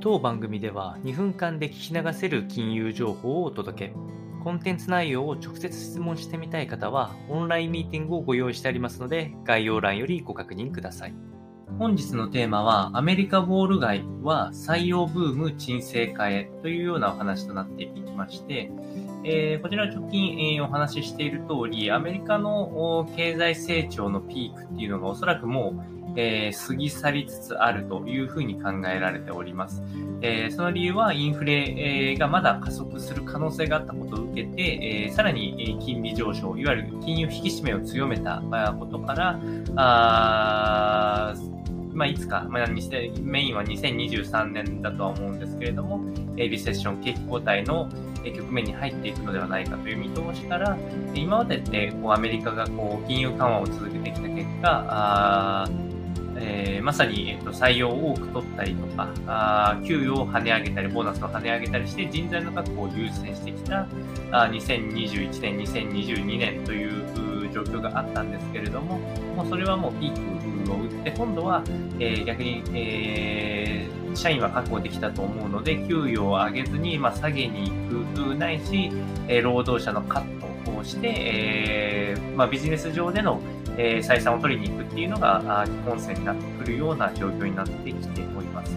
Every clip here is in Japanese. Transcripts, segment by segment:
当番組では2分間で聞き流せる金融情報をお届け。コンテンツ内容を直接質問してみたい方は、オンラインミーティングをご用意してありますので、概要欄よりご確認ください。本日のテーマは、アメリカウォール街は採用ブーム沈静化へというようなお話となっていきまして、えー、こちら直近、えー、お話ししている通り、アメリカの経済成長のピークっていうのがおそらくもうえー、過ぎ去りつつあるというふうに考えられております。えー、その理由はインフレがまだ加速する可能性があったことを受けて、えー、さらに金利上昇、いわゆる金融引き締めを強めたことから、あまあ、いつか、まあ、メインは2023年だとは思うんですけれども、リセッション、景気後退の局面に入っていくのではないかという見通しから、今までってこうアメリカがこう金融緩和を続けてきた結果、あえー、まさに、えっと、採用を多く取ったりとか、あ給与を跳ね上げたり、ボーナスを跳ね上げたりして、人材の確保を優先してきたあ2021年、2022年という状況があったんですけれども、もうそれはもうピークを打って、今度は、えー、逆に、えー、社員は確保できたと思うので、給与を上げずに、まあ、下げに行くないし、えー、労働者のカットをして、えーまあ、ビジネス上でのえー、採算を取りに行くっていうのが基本線になってくるような状況になってきております。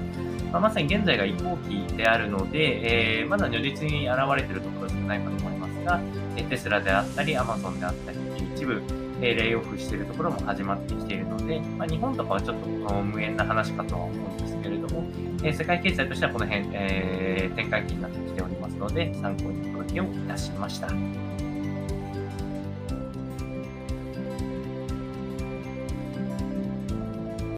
まあ、まさに現在が移行期であるので、えー、まだ如実に現れているところ少ないかと思いますが、テスラであったり、アマゾンであったり、一部、えレイオフしているところも始まってきているので、まあ、日本とかはちょっと無縁な話かとは思うんですけれども、え世界経済としてはこの辺、えー、展開期になってきておりますので、参考にお届けをいたしました。